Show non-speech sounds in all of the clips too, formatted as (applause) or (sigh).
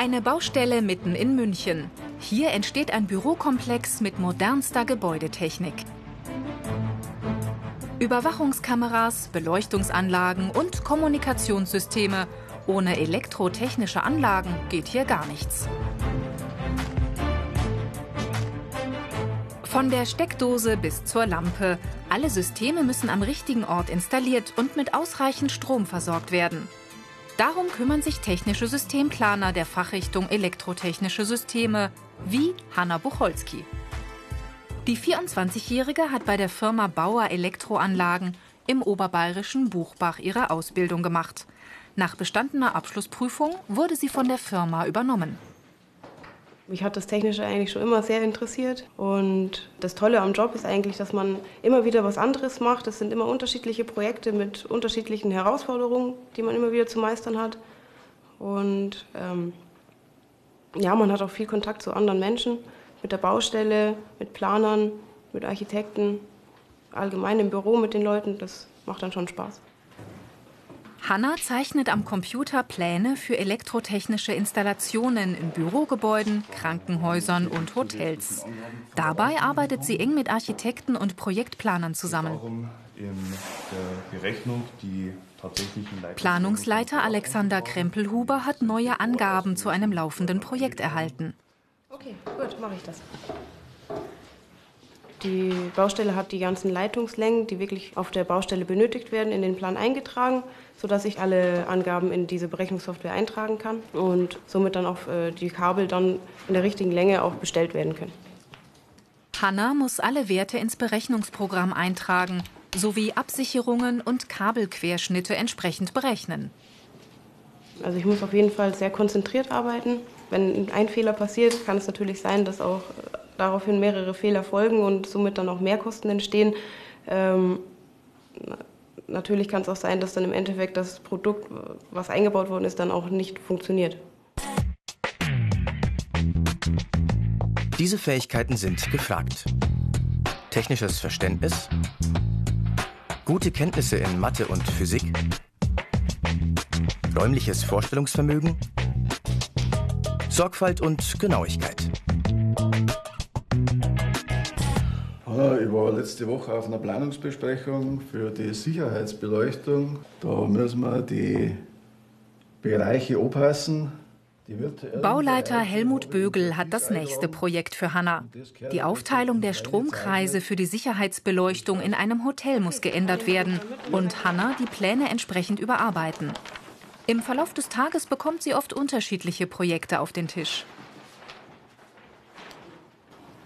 Eine Baustelle mitten in München. Hier entsteht ein Bürokomplex mit modernster Gebäudetechnik. Überwachungskameras, Beleuchtungsanlagen und Kommunikationssysteme. Ohne elektrotechnische Anlagen geht hier gar nichts. Von der Steckdose bis zur Lampe. Alle Systeme müssen am richtigen Ort installiert und mit ausreichend Strom versorgt werden. Darum kümmern sich technische Systemplaner der Fachrichtung Elektrotechnische Systeme, wie Hanna Bucholski. Die 24-Jährige hat bei der Firma Bauer Elektroanlagen im oberbayerischen Buchbach ihre Ausbildung gemacht. Nach bestandener Abschlussprüfung wurde sie von der Firma übernommen. Mich hat das Technische eigentlich schon immer sehr interessiert. Und das Tolle am Job ist eigentlich, dass man immer wieder was anderes macht. Es sind immer unterschiedliche Projekte mit unterschiedlichen Herausforderungen, die man immer wieder zu meistern hat. Und ähm, ja, man hat auch viel Kontakt zu anderen Menschen, mit der Baustelle, mit Planern, mit Architekten, allgemein im Büro mit den Leuten. Das macht dann schon Spaß. Hanna zeichnet am Computer Pläne für elektrotechnische Installationen in Bürogebäuden, Krankenhäusern und Hotels. Dabei arbeitet sie eng mit Architekten und Projektplanern zusammen. Planungsleiter Alexander Krempelhuber hat neue Angaben zu einem laufenden Projekt erhalten. Okay, gut, mache ich das. Die Baustelle hat die ganzen Leitungslängen, die wirklich auf der Baustelle benötigt werden, in den Plan eingetragen, sodass ich alle Angaben in diese Berechnungssoftware eintragen kann und somit dann auch äh, die Kabel dann in der richtigen Länge auch bestellt werden können. Hanna muss alle Werte ins Berechnungsprogramm eintragen sowie Absicherungen und Kabelquerschnitte entsprechend berechnen. Also ich muss auf jeden Fall sehr konzentriert arbeiten. Wenn ein Fehler passiert, kann es natürlich sein, dass auch daraufhin mehrere Fehler folgen und somit dann auch Mehrkosten entstehen. Ähm, natürlich kann es auch sein, dass dann im Endeffekt das Produkt, was eingebaut worden ist, dann auch nicht funktioniert. Diese Fähigkeiten sind gefragt. Technisches Verständnis, gute Kenntnisse in Mathe und Physik, räumliches Vorstellungsvermögen, Sorgfalt und Genauigkeit. Ich war letzte Woche auf einer Planungsbesprechung für die Sicherheitsbeleuchtung. Da müssen wir die Bereiche aufpassen. Bauleiter Helmut Bögel hat das nächste Projekt für Hanna. Die Aufteilung der Stromkreise für die Sicherheitsbeleuchtung in einem Hotel muss geändert werden und Hanna die Pläne entsprechend überarbeiten. Im Verlauf des Tages bekommt sie oft unterschiedliche Projekte auf den Tisch.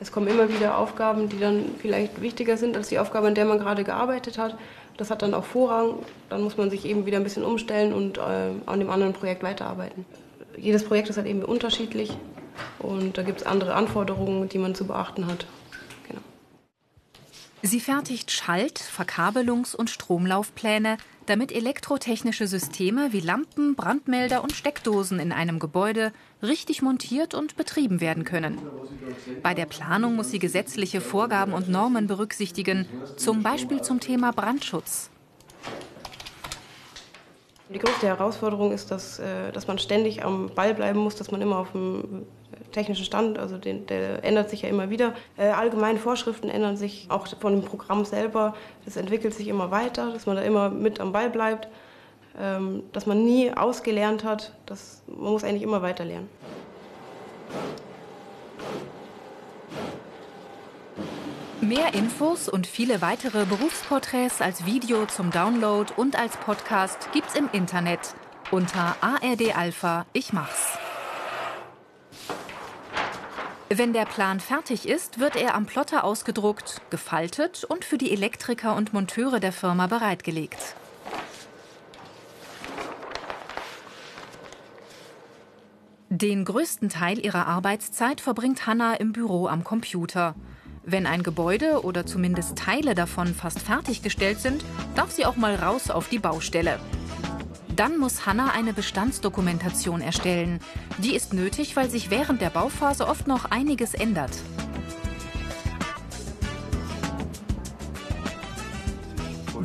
Es kommen immer wieder Aufgaben, die dann vielleicht wichtiger sind als die Aufgabe, an der man gerade gearbeitet hat. Das hat dann auch Vorrang. Dann muss man sich eben wieder ein bisschen umstellen und äh, an dem anderen Projekt weiterarbeiten. Jedes Projekt ist halt eben unterschiedlich und da gibt es andere Anforderungen, die man zu beachten hat. Genau. Sie fertigt Schalt-, Verkabelungs- und Stromlaufpläne, damit elektrotechnische Systeme wie Lampen, Brandmelder und Steckdosen in einem Gebäude richtig montiert und betrieben werden können. Bei der Planung muss sie gesetzliche Vorgaben und Normen berücksichtigen, zum Beispiel zum Thema Brandschutz. Die größte Herausforderung ist, dass, äh, dass man ständig am Ball bleiben muss, dass man immer auf dem technischen Stand, also den, der ändert sich ja immer wieder. Äh, allgemeine Vorschriften ändern sich auch von dem Programm selber. Das entwickelt sich immer weiter, dass man da immer mit am Ball bleibt, ähm, dass man nie ausgelernt hat. Das, man muss eigentlich immer weiter lernen. Mehr Infos und viele weitere Berufsporträts als Video zum Download und als Podcast gibt's im Internet unter ARD Alpha Ich mach's. Wenn der Plan fertig ist, wird er am Plotter ausgedruckt, gefaltet und für die Elektriker und Monteure der Firma bereitgelegt. Den größten Teil ihrer Arbeitszeit verbringt Hanna im Büro am Computer. Wenn ein Gebäude oder zumindest Teile davon fast fertiggestellt sind, darf sie auch mal raus auf die Baustelle. Dann muss Hanna eine Bestandsdokumentation erstellen. Die ist nötig, weil sich während der Bauphase oft noch einiges ändert.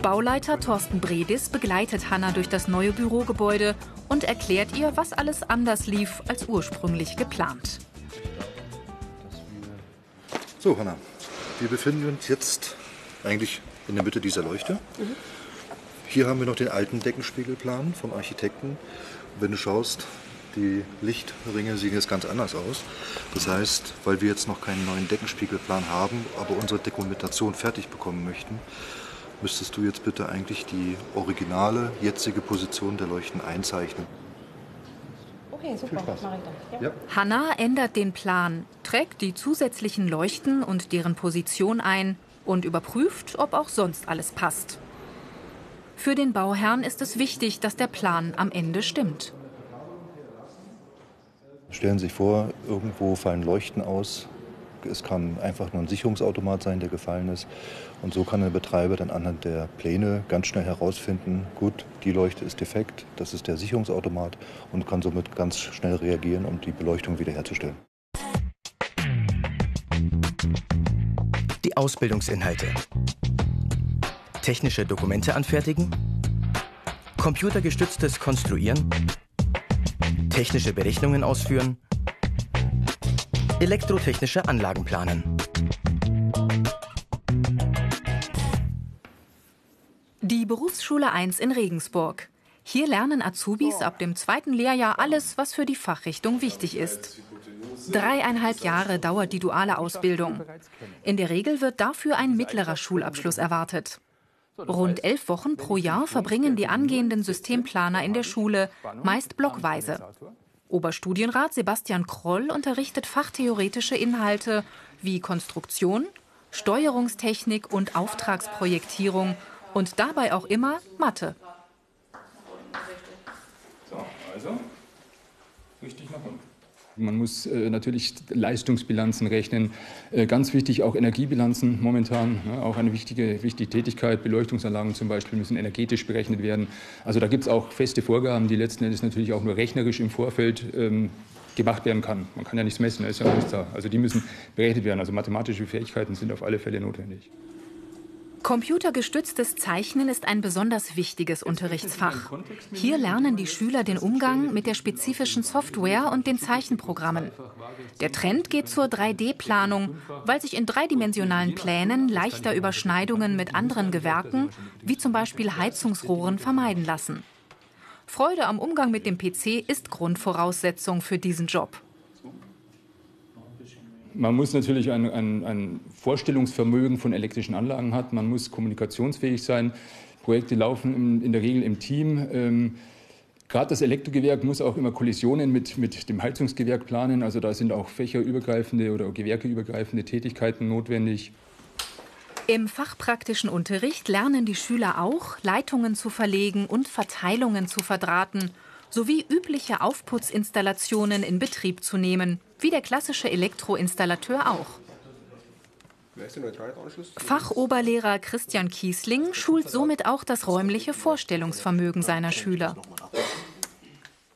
Bauleiter Thorsten Bredis begleitet Hanna durch das neue Bürogebäude und erklärt ihr, was alles anders lief als ursprünglich geplant. So, Hanna, wir befinden uns jetzt eigentlich in der Mitte dieser Leuchte. Mhm. Hier haben wir noch den alten Deckenspiegelplan vom Architekten. Wenn du schaust, die Lichtringe sehen jetzt ganz anders aus. Das heißt, weil wir jetzt noch keinen neuen Deckenspiegelplan haben, aber unsere Dokumentation fertig bekommen möchten, müsstest du jetzt bitte eigentlich die originale jetzige Position der Leuchten einzeichnen. Okay, super, mache ich dann. Ja. Hanna ändert den Plan, trägt die zusätzlichen Leuchten und deren Position ein und überprüft, ob auch sonst alles passt. Für den Bauherrn ist es wichtig, dass der Plan am Ende stimmt. Stellen Sie sich vor, irgendwo fallen Leuchten aus. Es kann einfach nur ein Sicherungsautomat sein, der gefallen ist. Und so kann der Betreiber dann anhand der Pläne ganz schnell herausfinden, gut, die Leuchte ist defekt, das ist der Sicherungsautomat und kann somit ganz schnell reagieren, um die Beleuchtung wiederherzustellen. Die Ausbildungsinhalte. Technische Dokumente anfertigen, computergestütztes Konstruieren, technische Berechnungen ausführen, elektrotechnische Anlagen planen. Die Berufsschule 1 in Regensburg. Hier lernen Azubis ab dem zweiten Lehrjahr alles, was für die Fachrichtung wichtig ist. Dreieinhalb Jahre dauert die duale Ausbildung. In der Regel wird dafür ein mittlerer Schulabschluss erwartet. Rund elf Wochen pro Jahr verbringen die angehenden Systemplaner in der Schule, meist blockweise. Oberstudienrat Sebastian Kroll unterrichtet fachtheoretische Inhalte wie Konstruktion, Steuerungstechnik und Auftragsprojektierung und dabei auch immer Mathe. So, also richtig nach unten. Man muss äh, natürlich Leistungsbilanzen rechnen. Äh, ganz wichtig auch Energiebilanzen momentan. Ne? Auch eine wichtige, wichtige Tätigkeit. Beleuchtungsanlagen zum Beispiel müssen energetisch berechnet werden. Also da gibt es auch feste Vorgaben, die letzten Endes natürlich auch nur rechnerisch im Vorfeld ähm, gemacht werden kann. Man kann ja nichts messen, da ist ja nichts da. Also die müssen berechnet werden. Also mathematische Fähigkeiten sind auf alle Fälle notwendig. Computergestütztes Zeichnen ist ein besonders wichtiges Unterrichtsfach. Hier lernen die Schüler den Umgang mit der spezifischen Software und den Zeichenprogrammen. Der Trend geht zur 3D-Planung, weil sich in dreidimensionalen Plänen leichter Überschneidungen mit anderen Gewerken, wie zum Beispiel Heizungsrohren, vermeiden lassen. Freude am Umgang mit dem PC ist Grundvoraussetzung für diesen Job. Man muss natürlich ein, ein, ein Vorstellungsvermögen von elektrischen Anlagen haben. Man muss kommunikationsfähig sein. Projekte laufen in, in der Regel im Team. Ähm, Gerade das Elektrogewerk muss auch immer Kollisionen mit, mit dem Heizungsgewerk planen. Also da sind auch fächerübergreifende oder gewerkeübergreifende Tätigkeiten notwendig. Im fachpraktischen Unterricht lernen die Schüler auch, Leitungen zu verlegen und Verteilungen zu verdrahten sowie übliche Aufputzinstallationen in Betrieb zu nehmen, wie der klassische Elektroinstallateur auch. Fachoberlehrer Christian Kiesling schult somit auch das räumliche Vorstellungsvermögen seiner Schüler.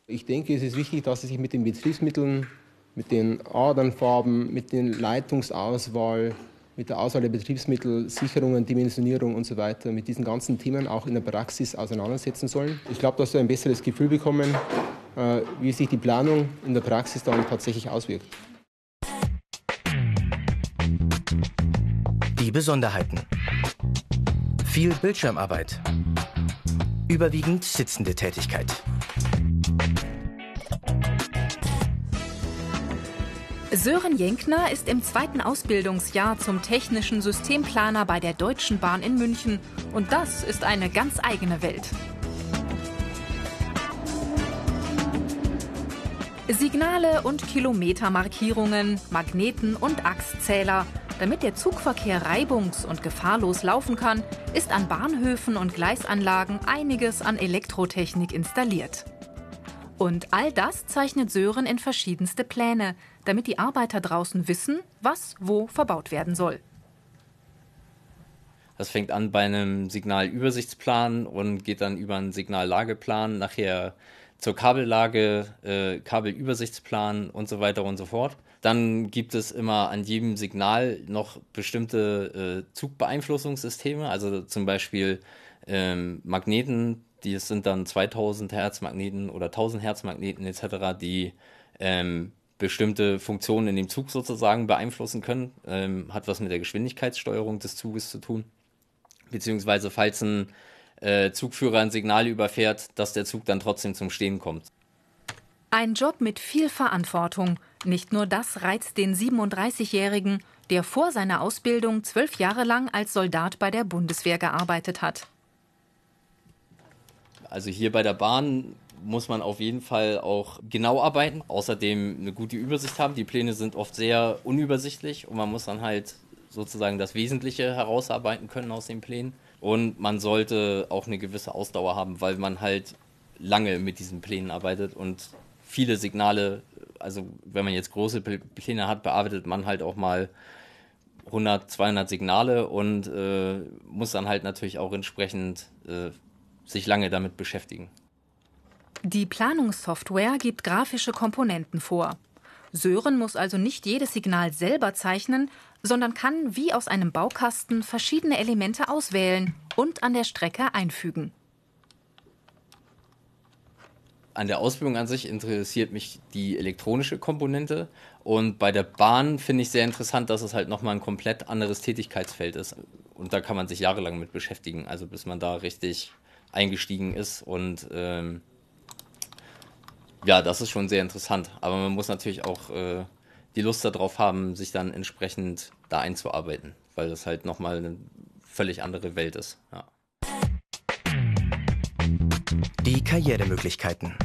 Ich denke, es ist wichtig, dass sie sich mit den Betriebsmitteln, mit den Adernfarben, mit der Leitungsauswahl, mit der Auswahl der Betriebsmittel, Sicherungen, Dimensionierung und so weiter, mit diesen ganzen Themen auch in der Praxis auseinandersetzen sollen. Ich glaube, dass sie ein besseres Gefühl bekommen, äh, wie sich die Planung in der Praxis dann tatsächlich auswirkt. Die Besonderheiten. Viel Bildschirmarbeit. Überwiegend sitzende Tätigkeit. Sören Jenkner ist im zweiten Ausbildungsjahr zum technischen Systemplaner bei der Deutschen Bahn in München. Und das ist eine ganz eigene Welt. Signale und Kilometermarkierungen, Magneten und Achszähler. Damit der Zugverkehr reibungs- und gefahrlos laufen kann, ist an Bahnhöfen und Gleisanlagen einiges an Elektrotechnik installiert. Und all das zeichnet Sören in verschiedenste Pläne, damit die Arbeiter draußen wissen, was wo verbaut werden soll. Das fängt an bei einem Signalübersichtsplan und geht dann über einen Signallageplan, nachher zur Kabellage, äh, Kabelübersichtsplan und so weiter und so fort. Dann gibt es immer an jedem Signal noch bestimmte äh, Zugbeeinflussungssysteme, also zum Beispiel ähm, Magneten, die sind dann 2000 Hertz Magneten oder 1000 Hertz Magneten etc., die ähm, bestimmte Funktionen in dem Zug sozusagen beeinflussen können. Ähm, hat was mit der Geschwindigkeitssteuerung des Zuges zu tun. Beziehungsweise falls ein äh, Zugführer ein Signal überfährt, dass der Zug dann trotzdem zum Stehen kommt. Ein Job mit viel Verantwortung. Nicht nur das reizt den 37-Jährigen, der vor seiner Ausbildung zwölf Jahre lang als Soldat bei der Bundeswehr gearbeitet hat. Also hier bei der Bahn muss man auf jeden Fall auch genau arbeiten, außerdem eine gute Übersicht haben. Die Pläne sind oft sehr unübersichtlich und man muss dann halt sozusagen das Wesentliche herausarbeiten können aus den Plänen. Und man sollte auch eine gewisse Ausdauer haben, weil man halt lange mit diesen Plänen arbeitet und viele Signale, also wenn man jetzt große Pläne hat, bearbeitet man halt auch mal 100, 200 Signale und äh, muss dann halt natürlich auch entsprechend äh, sich lange damit beschäftigen. Die Planungssoftware gibt grafische Komponenten vor. Sören muss also nicht jedes Signal selber zeichnen, sondern kann wie aus einem Baukasten verschiedene Elemente auswählen und an der Strecke einfügen. An der Ausbildung an sich interessiert mich die elektronische Komponente und bei der Bahn finde ich sehr interessant, dass es halt nochmal ein komplett anderes Tätigkeitsfeld ist und da kann man sich jahrelang mit beschäftigen, also bis man da richtig eingestiegen ist und ähm, ja, das ist schon sehr interessant. Aber man muss natürlich auch äh, die Lust darauf haben, sich dann entsprechend da einzuarbeiten, weil das halt nochmal eine völlig andere Welt ist. Ja. Die Karrieremöglichkeiten.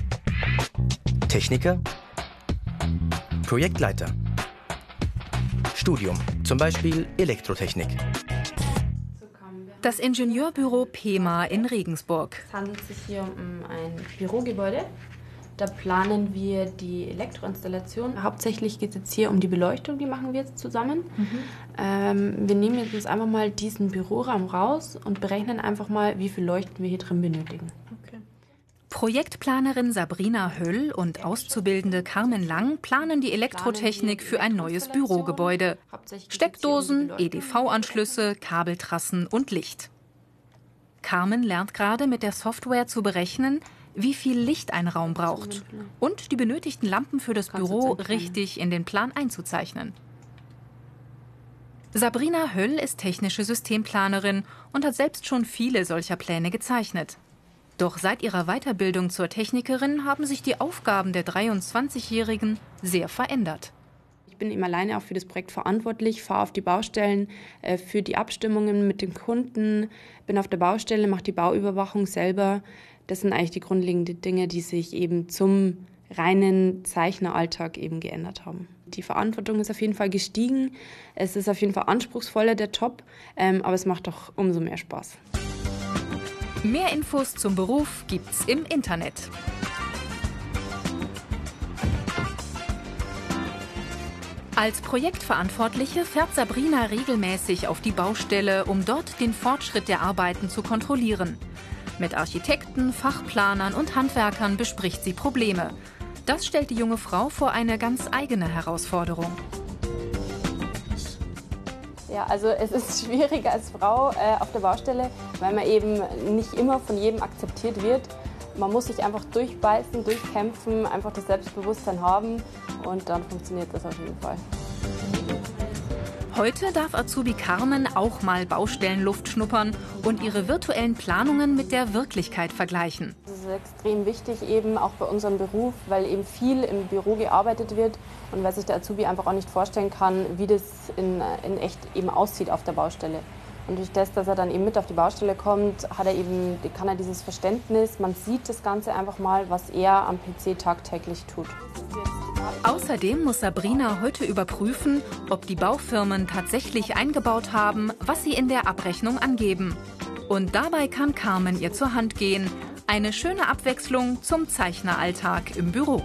Techniker, Projektleiter, Studium, zum Beispiel Elektrotechnik. Das Ingenieurbüro PEMA in Regensburg. Es handelt sich hier um ein Bürogebäude da planen wir die Elektroinstallation. Hauptsächlich geht es jetzt hier um die Beleuchtung, die machen wir jetzt zusammen. Mhm. Ähm, wir nehmen jetzt uns einfach mal diesen Büroraum raus und berechnen einfach mal, wie viel Leuchten wir hier drin benötigen. Projektplanerin Sabrina Höll und Auszubildende Carmen Lang planen die Elektrotechnik für ein neues Bürogebäude. Steckdosen, EDV-Anschlüsse, Kabeltrassen und Licht. Carmen lernt gerade mit der Software zu berechnen, wie viel Licht ein Raum braucht und die benötigten Lampen für das Büro richtig in den Plan einzuzeichnen. Sabrina Höll ist technische Systemplanerin und hat selbst schon viele solcher Pläne gezeichnet. Doch seit ihrer Weiterbildung zur Technikerin haben sich die Aufgaben der 23-Jährigen sehr verändert. Ich bin eben alleine auch für das Projekt verantwortlich, fahre auf die Baustellen, äh, für die Abstimmungen mit den Kunden, bin auf der Baustelle, mache die Bauüberwachung selber. Das sind eigentlich die grundlegenden Dinge, die sich eben zum reinen Zeichneralltag eben geändert haben. Die Verantwortung ist auf jeden Fall gestiegen. Es ist auf jeden Fall anspruchsvoller, der Job, ähm, aber es macht doch umso mehr Spaß. Mehr Infos zum Beruf gibt's im Internet. Als Projektverantwortliche fährt Sabrina regelmäßig auf die Baustelle, um dort den Fortschritt der Arbeiten zu kontrollieren. Mit Architekten, Fachplanern und Handwerkern bespricht sie Probleme. Das stellt die junge Frau vor eine ganz eigene Herausforderung. Ja, also es ist (laughs) schwierig als Frau äh, auf der Baustelle, weil man eben nicht immer von jedem akzeptiert wird. Man muss sich einfach durchbeißen, durchkämpfen, einfach das Selbstbewusstsein haben und dann funktioniert das auf jeden Fall. Heute darf Azubi Carmen auch mal Baustellenluft schnuppern und ihre virtuellen Planungen mit der Wirklichkeit vergleichen. Ist extrem wichtig eben auch bei unserem Beruf, weil eben viel im Büro gearbeitet wird und weil sich der Azubi einfach auch nicht vorstellen kann, wie das in, in echt eben aussieht auf der Baustelle. Und durch das, dass er dann eben mit auf die Baustelle kommt, hat er eben, kann er dieses Verständnis, man sieht das Ganze einfach mal, was er am PC tagtäglich tut. Außerdem muss Sabrina heute überprüfen, ob die Baufirmen tatsächlich eingebaut haben, was sie in der Abrechnung angeben. Und dabei kann Carmen ihr zur Hand gehen. Eine schöne Abwechslung zum Zeichneralltag im Büro.